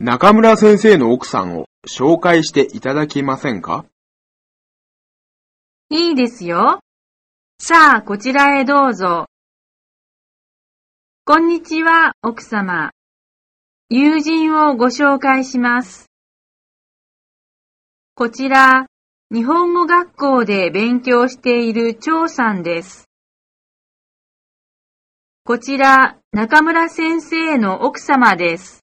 中村先生の奥さんを紹介していただけませんか？いいですよ。さあ、こちらへどうぞ。こんにちは、奥様。友人をご紹介します。こちら、日本語学校で勉強している張さんです。こちら、中村先生の奥様です。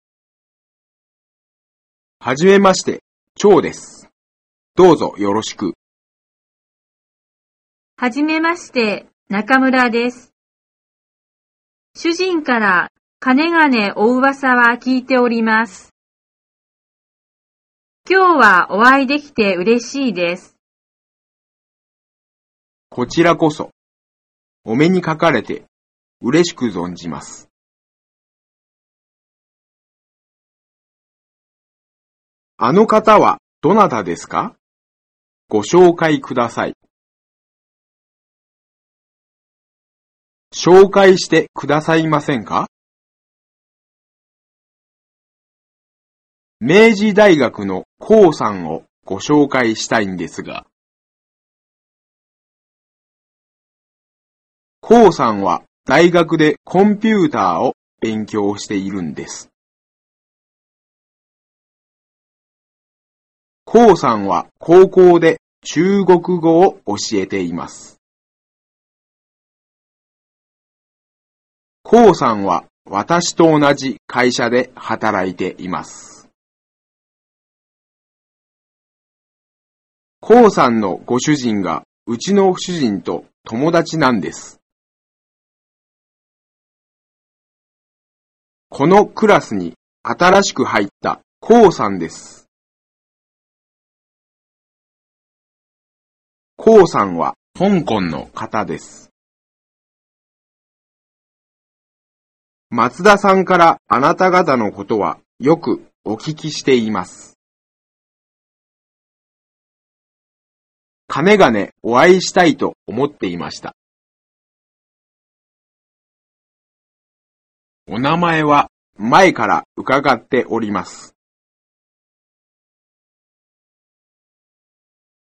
はじめまして、蝶です。どうぞよろしく。はじめまして、中村です。主人から金がねお噂は聞いております。今日はお会いできて嬉しいです。こちらこそ、お目にかかれて嬉しく存じます。あの方はどなたですか？ご紹介ください。紹介してくださいませんか？明治大学の高さんをご紹介したいんですが、高さんは大学でコンピューターを勉強しているんです。コウさんは高校で中国語を教えています。コウさんは私と同じ会社で働いています。コウさんのご主人がうちの主人と友達なんです。このクラスに新しく入ったコウさんです。コウさんは香港の方です。松田さんからあなた方のことはよくお聞きしています。金がねお会いしたいと思っていました。お名前は前から伺っております。